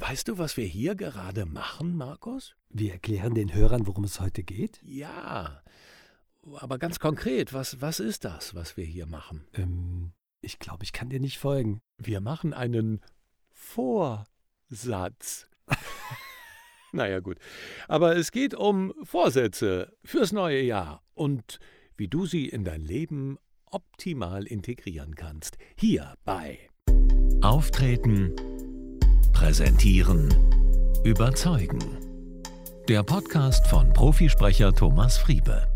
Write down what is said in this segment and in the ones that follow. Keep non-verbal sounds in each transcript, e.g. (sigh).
Weißt du, was wir hier gerade machen, Markus? Wir erklären den Hörern, worum es heute geht? Ja. Aber ganz konkret, was, was ist das, was wir hier machen? Ähm, ich glaube, ich kann dir nicht folgen. Wir machen einen Vorsatz. (laughs) naja, gut. Aber es geht um Vorsätze fürs neue Jahr und wie du sie in dein Leben optimal integrieren kannst. Hier bei Auftreten, Präsentieren, Überzeugen. Der Podcast von Profisprecher Thomas Friebe.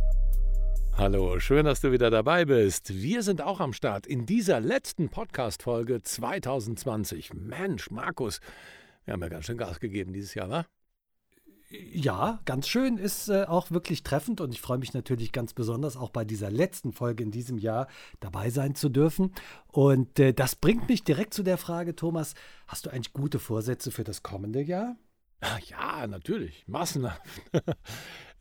Hallo, schön, dass du wieder dabei bist. Wir sind auch am Start in dieser letzten Podcast-Folge 2020. Mensch, Markus, wir haben ja ganz schön Gas gegeben dieses Jahr, wa? Ja, ganz schön, ist äh, auch wirklich treffend und ich freue mich natürlich ganz besonders auch bei dieser letzten Folge in diesem Jahr dabei sein zu dürfen. Und äh, das bringt mich direkt zu der Frage, Thomas, hast du eigentlich gute Vorsätze für das kommende Jahr? Ja, natürlich, massenhaft. (laughs)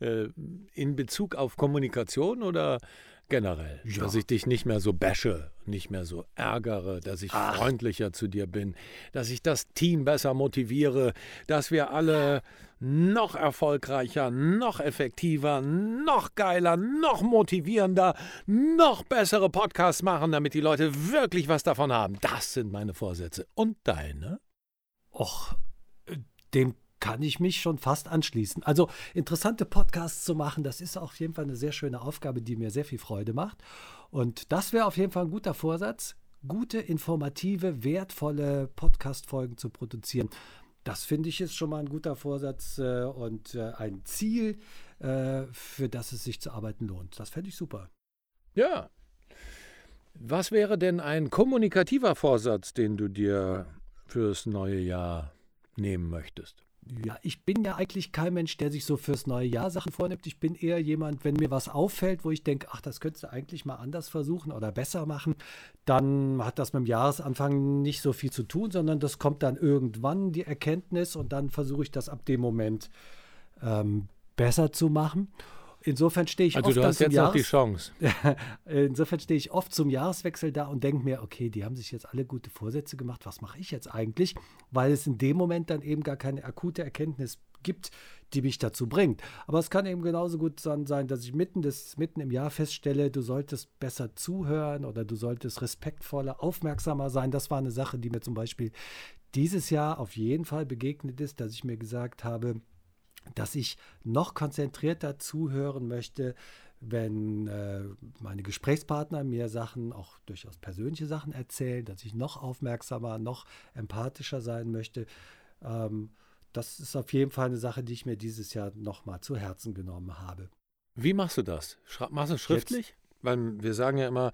Äh, in Bezug auf Kommunikation oder generell? Ja. Dass ich dich nicht mehr so bashe, nicht mehr so ärgere, dass ich Ach. freundlicher zu dir bin, dass ich das Team besser motiviere, dass wir alle noch erfolgreicher, noch effektiver, noch geiler, noch motivierender, noch bessere Podcasts machen, damit die Leute wirklich was davon haben. Das sind meine Vorsätze. Und deine? Och, äh, dem kann ich mich schon fast anschließen. Also interessante Podcasts zu machen, das ist auf jeden Fall eine sehr schöne Aufgabe, die mir sehr viel Freude macht. Und das wäre auf jeden Fall ein guter Vorsatz, gute, informative, wertvolle Podcast-Folgen zu produzieren. Das finde ich ist schon mal ein guter Vorsatz äh, und äh, ein Ziel, äh, für das es sich zu arbeiten lohnt. Das fände ich super. Ja. Was wäre denn ein kommunikativer Vorsatz, den du dir fürs neue Jahr nehmen möchtest? Ja, ich bin ja eigentlich kein Mensch, der sich so fürs neue Jahr Sachen vornimmt. Ich bin eher jemand, wenn mir was auffällt, wo ich denke, ach, das könntest du eigentlich mal anders versuchen oder besser machen, dann hat das mit dem Jahresanfang nicht so viel zu tun, sondern das kommt dann irgendwann, die Erkenntnis, und dann versuche ich das ab dem Moment ähm, besser zu machen. Insofern stehe ich also oft du hast jetzt Jahres noch die Chance. (laughs) Insofern stehe ich oft zum Jahreswechsel da und denke mir, okay, die haben sich jetzt alle gute Vorsätze gemacht, was mache ich jetzt eigentlich? Weil es in dem Moment dann eben gar keine akute Erkenntnis gibt, die mich dazu bringt. Aber es kann eben genauso gut sein, dass ich mitten, des, mitten im Jahr feststelle, du solltest besser zuhören oder du solltest respektvoller, aufmerksamer sein. Das war eine Sache, die mir zum Beispiel dieses Jahr auf jeden Fall begegnet ist, dass ich mir gesagt habe, dass ich noch konzentrierter zuhören möchte, wenn äh, meine Gesprächspartner mir Sachen, auch durchaus persönliche Sachen erzählen, dass ich noch aufmerksamer, noch empathischer sein möchte. Ähm, das ist auf jeden Fall eine Sache, die ich mir dieses Jahr nochmal zu Herzen genommen habe. Wie machst du das? Schra machst du es schriftlich? Jetzt? Weil wir sagen ja immer,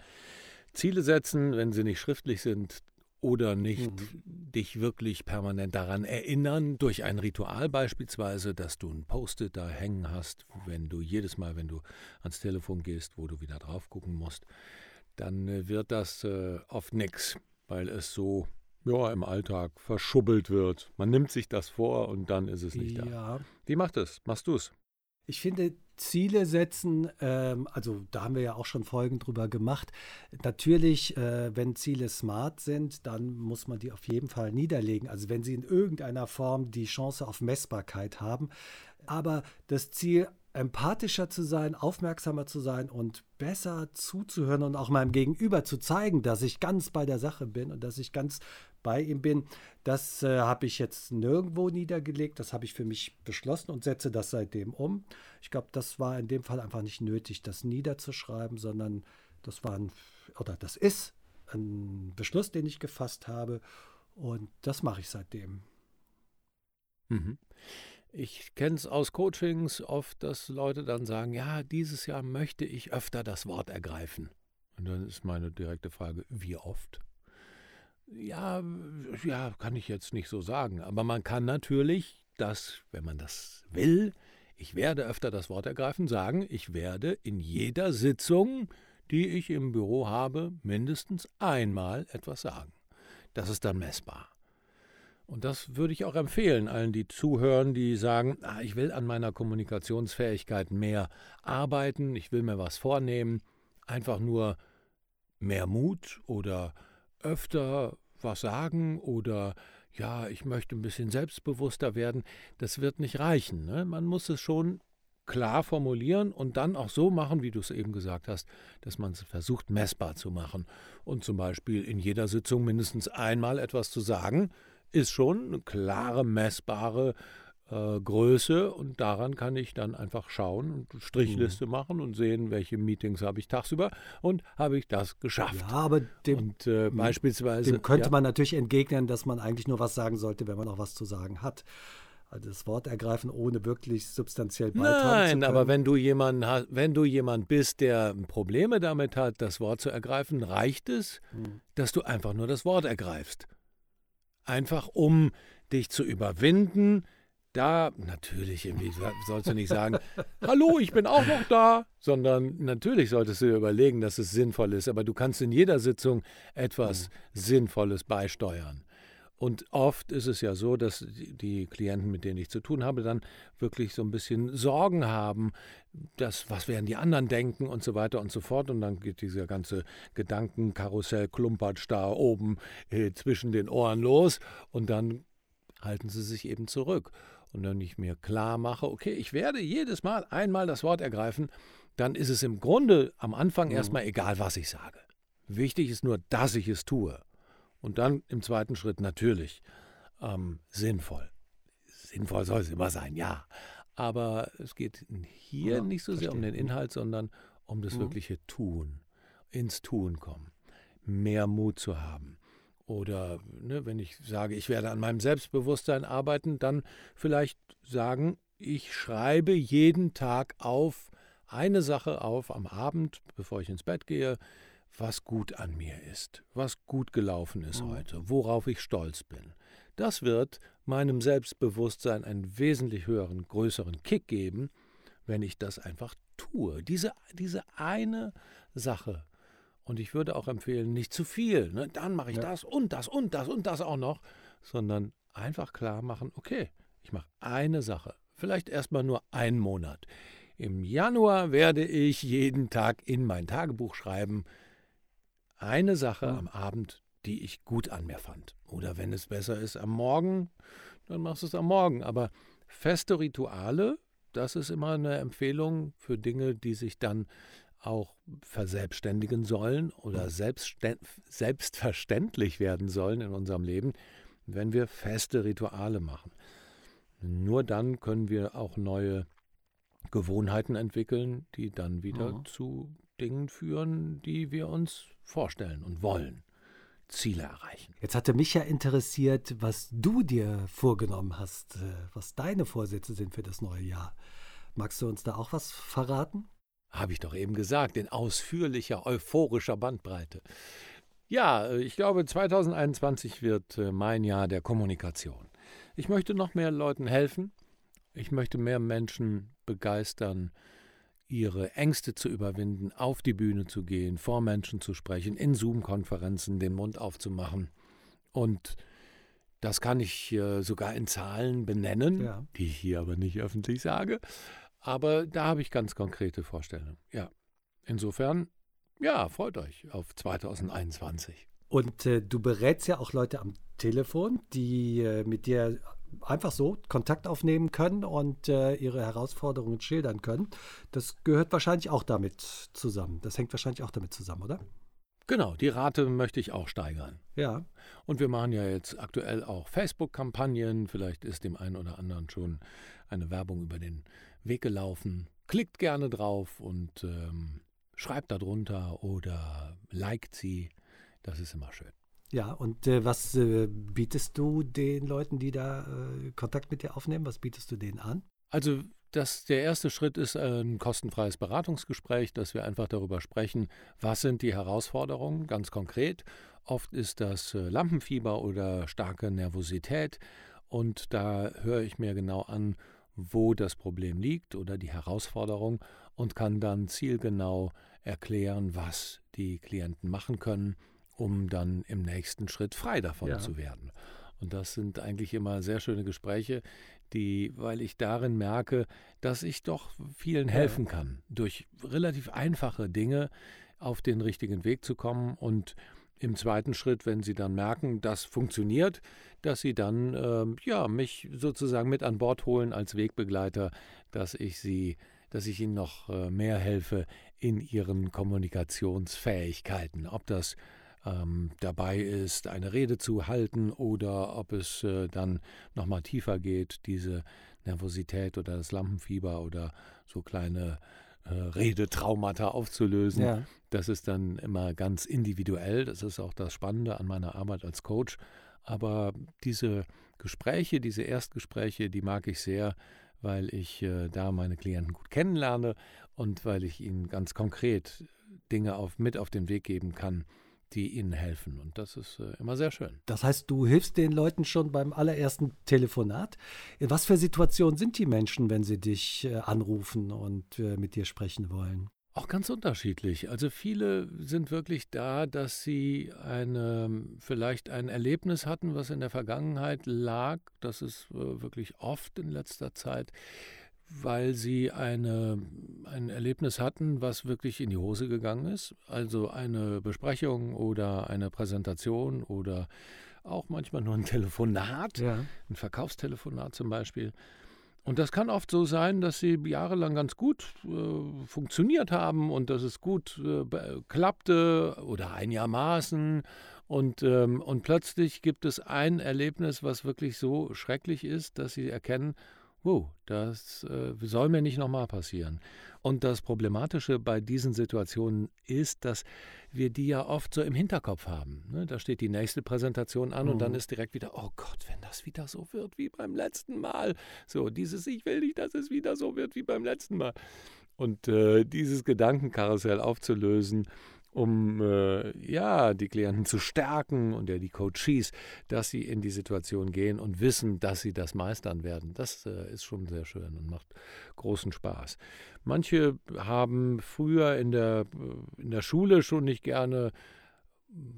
Ziele setzen, wenn sie nicht schriftlich sind, oder nicht mhm. dich wirklich permanent daran erinnern, durch ein Ritual beispielsweise, dass du ein Post-it da hängen hast, wenn du jedes Mal, wenn du ans Telefon gehst, wo du wieder drauf gucken musst, dann äh, wird das äh, oft nichts, weil es so ja, im Alltag verschubbelt wird. Man nimmt sich das vor und dann ist es nicht ja. da. Wie macht es? Machst du es? Ich finde, Ziele setzen, ähm, also da haben wir ja auch schon Folgen drüber gemacht. Natürlich, äh, wenn Ziele smart sind, dann muss man die auf jeden Fall niederlegen. Also wenn sie in irgendeiner Form die Chance auf Messbarkeit haben. Aber das Ziel, empathischer zu sein, aufmerksamer zu sein und besser zuzuhören und auch meinem Gegenüber zu zeigen, dass ich ganz bei der Sache bin und dass ich ganz bei ihm bin. Das äh, habe ich jetzt nirgendwo niedergelegt. Das habe ich für mich beschlossen und setze das seitdem um. Ich glaube, das war in dem Fall einfach nicht nötig, das niederzuschreiben, sondern das war ein, oder das ist ein Beschluss, den ich gefasst habe. Und das mache ich seitdem. Mhm. Ich kenne es aus Coachings oft, dass Leute dann sagen, ja, dieses Jahr möchte ich öfter das Wort ergreifen. Und dann ist meine direkte Frage, wie oft? Ja, ja, kann ich jetzt nicht so sagen. Aber man kann natürlich das, wenn man das will, ich werde öfter das Wort ergreifen, sagen, ich werde in jeder Sitzung, die ich im Büro habe, mindestens einmal etwas sagen. Das ist dann messbar. Und das würde ich auch empfehlen, allen, die zuhören, die sagen, ah, ich will an meiner Kommunikationsfähigkeit mehr arbeiten, ich will mir was vornehmen, einfach nur mehr Mut oder öfter was sagen oder ja, ich möchte ein bisschen selbstbewusster werden, das wird nicht reichen. Ne? Man muss es schon klar formulieren und dann auch so machen, wie du es eben gesagt hast, dass man es versucht messbar zu machen. Und zum Beispiel in jeder Sitzung mindestens einmal etwas zu sagen, ist schon eine klare, messbare äh, Größe und daran kann ich dann einfach schauen und Strichliste mhm. machen und sehen, welche Meetings habe ich tagsüber und habe ich das geschafft. Ja, aber dem, und, äh, beispielsweise, dem könnte ja. man natürlich entgegnen, dass man eigentlich nur was sagen sollte, wenn man auch was zu sagen hat. Also das Wort ergreifen, ohne wirklich substanziell beitragen Nein, zu können. aber wenn du jemanden hast, wenn du jemand bist, der Probleme damit hat, das Wort zu ergreifen, reicht es, hm. dass du einfach nur das Wort ergreifst. Einfach um dich zu überwinden, da natürlich irgendwie sollst du nicht sagen, (laughs) hallo, ich bin auch noch da, sondern natürlich solltest du dir überlegen, dass es sinnvoll ist, aber du kannst in jeder Sitzung etwas mhm. Sinnvolles beisteuern. Und oft ist es ja so, dass die Klienten, mit denen ich zu tun habe, dann wirklich so ein bisschen Sorgen haben, dass, was werden die anderen denken und so weiter und so fort. Und dann geht dieser ganze Gedankenkarussell klumpert da oben äh, zwischen den Ohren los und dann halten sie sich eben zurück. Und wenn ich mir klar mache, okay, ich werde jedes Mal einmal das Wort ergreifen, dann ist es im Grunde am Anfang mhm. erstmal egal, was ich sage. Wichtig ist nur, dass ich es tue. Und dann im zweiten Schritt natürlich ähm, sinnvoll. Sinnvoll soll es immer sein, ja. Aber es geht hier ja, nicht so sehr um den Inhalt, sondern um das mhm. wirkliche Tun, ins Tun kommen, mehr Mut zu haben. Oder ne, wenn ich sage, ich werde an meinem Selbstbewusstsein arbeiten, dann vielleicht sagen, ich schreibe jeden Tag auf, eine Sache auf am Abend, bevor ich ins Bett gehe, was gut an mir ist, was gut gelaufen ist mhm. heute, worauf ich stolz bin. Das wird meinem Selbstbewusstsein einen wesentlich höheren, größeren Kick geben, wenn ich das einfach tue. Diese, diese eine Sache. Und ich würde auch empfehlen, nicht zu viel. Ne? Dann mache ich ja. das und das und das und das auch noch, sondern einfach klar machen, okay, ich mache eine Sache. Vielleicht erstmal nur einen Monat. Im Januar werde ich jeden Tag in mein Tagebuch schreiben, eine Sache ja. am Abend, die ich gut an mir fand. Oder wenn es besser ist am Morgen, dann machst du es am Morgen. Aber feste Rituale, das ist immer eine Empfehlung für Dinge, die sich dann auch verselbstständigen sollen oder selbstverständlich werden sollen in unserem Leben, wenn wir feste Rituale machen. Nur dann können wir auch neue Gewohnheiten entwickeln, die dann wieder mhm. zu Dingen führen, die wir uns vorstellen und wollen. Ziele erreichen. Jetzt hatte mich ja interessiert, was du dir vorgenommen hast, äh, was deine Vorsätze sind für das neue Jahr. Magst du uns da auch was verraten? Habe ich doch eben gesagt, in ausführlicher, euphorischer Bandbreite. Ja, äh, ich glaube, 2021 wird äh, mein Jahr der Kommunikation. Ich möchte noch mehr Leuten helfen. Ich möchte mehr Menschen begeistern, ihre Ängste zu überwinden, auf die Bühne zu gehen, vor Menschen zu sprechen, in Zoom-Konferenzen den Mund aufzumachen. Und das kann ich äh, sogar in Zahlen benennen, ja. die ich hier aber nicht öffentlich sage. Aber da habe ich ganz konkrete Vorstellungen. Ja, insofern, ja, freut euch auf 2021. Und äh, du berätst ja auch Leute am Telefon, die äh, mit dir einfach so Kontakt aufnehmen können und äh, ihre Herausforderungen schildern können. Das gehört wahrscheinlich auch damit zusammen. Das hängt wahrscheinlich auch damit zusammen, oder? Genau, die Rate möchte ich auch steigern. Ja. Und wir machen ja jetzt aktuell auch Facebook-Kampagnen. Vielleicht ist dem einen oder anderen schon eine Werbung über den Weg gelaufen. Klickt gerne drauf und ähm, schreibt darunter oder liked sie. Das ist immer schön. Ja, und äh, was äh, bietest du den Leuten, die da äh, Kontakt mit dir aufnehmen? Was bietest du denen an? Also das, der erste Schritt ist ein kostenfreies Beratungsgespräch, dass wir einfach darüber sprechen, was sind die Herausforderungen ganz konkret. Oft ist das äh, Lampenfieber oder starke Nervosität und da höre ich mir genau an, wo das Problem liegt oder die Herausforderung und kann dann zielgenau erklären, was die Klienten machen können um dann im nächsten Schritt frei davon ja. zu werden. Und das sind eigentlich immer sehr schöne Gespräche, die, weil ich darin merke, dass ich doch vielen helfen kann, durch relativ einfache Dinge auf den richtigen Weg zu kommen. Und im zweiten Schritt, wenn sie dann merken, das funktioniert, dass sie dann äh, ja, mich sozusagen mit an Bord holen als Wegbegleiter, dass ich sie, dass ich ihnen noch äh, mehr helfe in ihren Kommunikationsfähigkeiten. Ob das ähm, dabei ist, eine Rede zu halten oder ob es äh, dann nochmal tiefer geht, diese Nervosität oder das Lampenfieber oder so kleine äh, Redetraumata aufzulösen. Ja. Das ist dann immer ganz individuell. Das ist auch das Spannende an meiner Arbeit als Coach. Aber diese Gespräche, diese Erstgespräche, die mag ich sehr, weil ich äh, da meine Klienten gut kennenlerne und weil ich ihnen ganz konkret Dinge auf, mit auf den Weg geben kann, die ihnen helfen. Und das ist äh, immer sehr schön. Das heißt, du hilfst den Leuten schon beim allerersten Telefonat. In was für Situationen sind die Menschen, wenn sie dich äh, anrufen und äh, mit dir sprechen wollen? Auch ganz unterschiedlich. Also viele sind wirklich da, dass sie eine, vielleicht ein Erlebnis hatten, was in der Vergangenheit lag. Das ist wirklich oft in letzter Zeit weil sie eine, ein Erlebnis hatten, was wirklich in die Hose gegangen ist. Also eine Besprechung oder eine Präsentation oder auch manchmal nur ein (laughs) Telefonat, ja. ein Verkaufstelefonat zum Beispiel. Und das kann oft so sein, dass sie jahrelang ganz gut äh, funktioniert haben und dass es gut äh, klappte oder einigermaßen. Und, ähm, und plötzlich gibt es ein Erlebnis, was wirklich so schrecklich ist, dass sie erkennen, wow, das äh, soll mir nicht nochmal passieren. Und das Problematische bei diesen Situationen ist, dass wir die ja oft so im Hinterkopf haben. Ne? Da steht die nächste Präsentation an mhm. und dann mhm. ist direkt wieder, oh Gott, wenn das wieder so wird wie beim letzten Mal. So, dieses Ich will nicht, dass es wieder so wird wie beim letzten Mal. Und äh, dieses Gedankenkarussell aufzulösen, um äh, ja die Klienten zu stärken und ja die Coaches, dass sie in die Situation gehen und wissen, dass sie das meistern werden. Das äh, ist schon sehr schön und macht großen Spaß. Manche haben früher in der, äh, in der Schule schon nicht gerne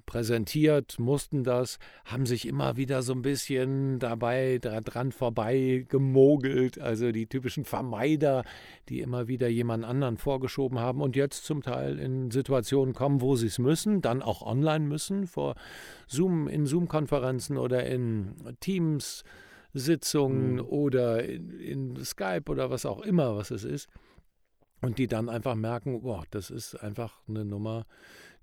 präsentiert, mussten das, haben sich immer wieder so ein bisschen dabei dran vorbei gemogelt, also die typischen Vermeider, die immer wieder jemand anderen vorgeschoben haben und jetzt zum Teil in Situationen kommen, wo sie es müssen, dann auch online müssen, vor Zoom, in Zoom-Konferenzen oder in Teams. Sitzungen mhm. oder in, in Skype oder was auch immer, was es ist. Und die dann einfach merken, boah, das ist einfach eine Nummer,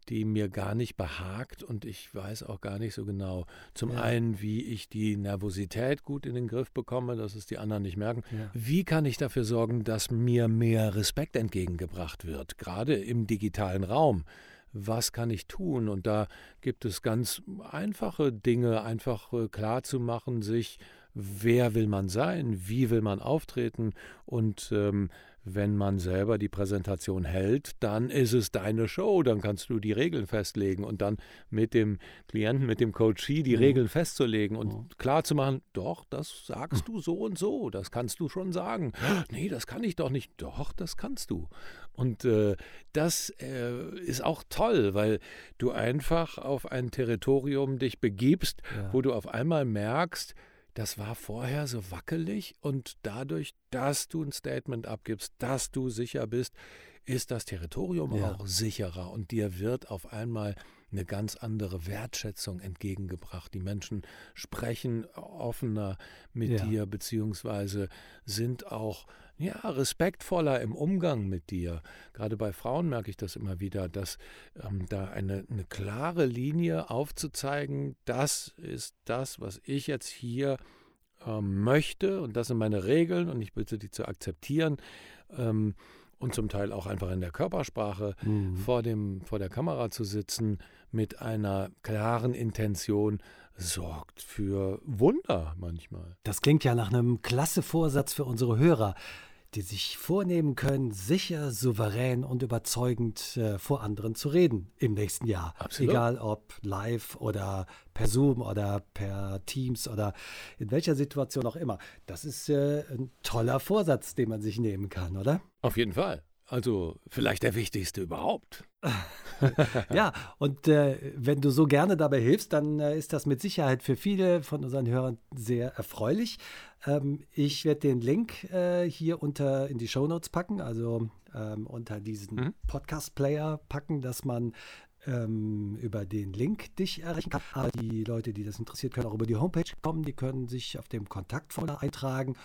die mir gar nicht behagt und ich weiß auch gar nicht so genau. Zum ja. einen, wie ich die Nervosität gut in den Griff bekomme, dass es die anderen nicht merken. Ja. Wie kann ich dafür sorgen, dass mir mehr Respekt entgegengebracht wird, gerade im digitalen Raum? was kann ich tun? Und da gibt es ganz einfache Dinge, einfach klar zu machen, sich, wer will man sein, wie will man auftreten und ähm, wenn man selber die Präsentation hält, dann ist es deine Show, dann kannst du die Regeln festlegen und dann mit dem Klienten, mit dem Coachee die mhm. Regeln festzulegen und mhm. klar zu machen, doch, das sagst (laughs) du so und so, das kannst du schon sagen. (gasps) Nee, das kann ich doch nicht. Doch, das kannst du. Und äh, das äh, ist auch toll, weil du einfach auf ein Territorium dich begibst, ja. wo du auf einmal merkst, das war vorher so wackelig und dadurch, dass du ein Statement abgibst, dass du sicher bist, ist das Territorium ja. auch sicherer und dir wird auf einmal eine ganz andere Wertschätzung entgegengebracht. Die Menschen sprechen offener mit ja. dir, beziehungsweise sind auch ja, respektvoller im Umgang mit dir. Gerade bei Frauen merke ich das immer wieder, dass ähm, da eine, eine klare Linie aufzuzeigen, das ist das, was ich jetzt hier ähm, möchte und das sind meine Regeln und ich bitte die zu akzeptieren. Ähm, und zum Teil auch einfach in der Körpersprache mhm. vor, dem, vor der Kamera zu sitzen mit einer klaren Intention, sorgt für Wunder manchmal. Das klingt ja nach einem klasse Vorsatz für unsere Hörer die sich vornehmen können, sicher, souverän und überzeugend äh, vor anderen zu reden im nächsten Jahr. Absolut. Egal ob live oder per Zoom oder per Teams oder in welcher Situation auch immer. Das ist äh, ein toller Vorsatz, den man sich nehmen kann, oder? Auf jeden Fall. Also vielleicht der wichtigste überhaupt. (laughs) ja, und äh, wenn du so gerne dabei hilfst, dann äh, ist das mit Sicherheit für viele von unseren Hörern sehr erfreulich. Ähm, ich werde den Link äh, hier unter in die Show Notes packen, also ähm, unter diesen mhm. Podcast-Player packen, dass man ähm, über den Link dich erreichen kann. Aber die Leute, die das interessiert, können auch über die Homepage kommen. Die können sich auf dem Kontaktformular eintragen.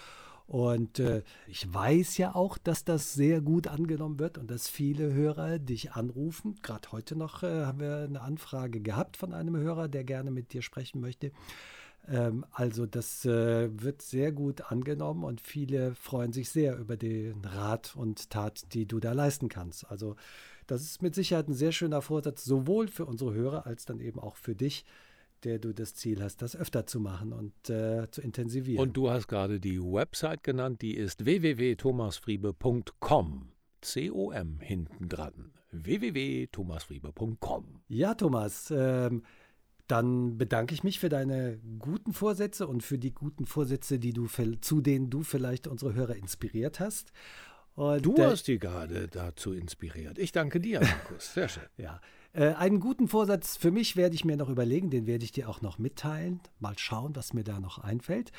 Und äh, ich weiß ja auch, dass das sehr gut angenommen wird und dass viele Hörer dich anrufen. Gerade heute noch äh, haben wir eine Anfrage gehabt von einem Hörer, der gerne mit dir sprechen möchte. Ähm, also das äh, wird sehr gut angenommen und viele freuen sich sehr über den Rat und Tat, die du da leisten kannst. Also das ist mit Sicherheit ein sehr schöner Vorsatz, sowohl für unsere Hörer als dann eben auch für dich, der du das Ziel hast, das öfter zu machen und äh, zu intensivieren. Und du hast gerade die Website genannt, die ist www.thomasfriebe.com. C-O-M hinten dran. www.thomasfriebe.com. Ja, Thomas, ähm, dann bedanke ich mich für deine guten Vorsätze und für die guten Vorsätze, die du, zu denen du vielleicht unsere Hörer inspiriert hast. Und, du hast die gerade dazu inspiriert. Ich danke dir, Markus. Sehr schön. (laughs) ja. Äh, einen guten Vorsatz für mich werde ich mir noch überlegen, den werde ich dir auch noch mitteilen. Mal schauen, was mir da noch einfällt.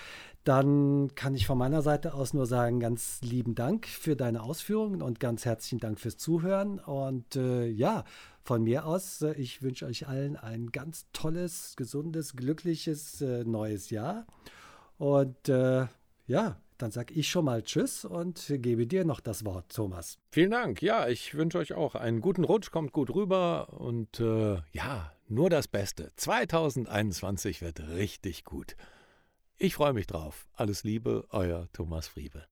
Dann kann ich von meiner Seite aus nur sagen, ganz lieben Dank für deine Ausführungen und ganz herzlichen Dank fürs Zuhören. Und äh, ja, von mir aus, äh, ich wünsche euch allen ein ganz tolles, gesundes, glückliches äh, neues Jahr. Und äh, ja, dann sage ich schon mal Tschüss und gebe dir noch das Wort, Thomas. Vielen Dank. Ja, ich wünsche euch auch einen guten Rutsch, kommt gut rüber und äh, ja, nur das Beste. 2021 wird richtig gut. Ich freue mich drauf. Alles Liebe, euer Thomas Friebe.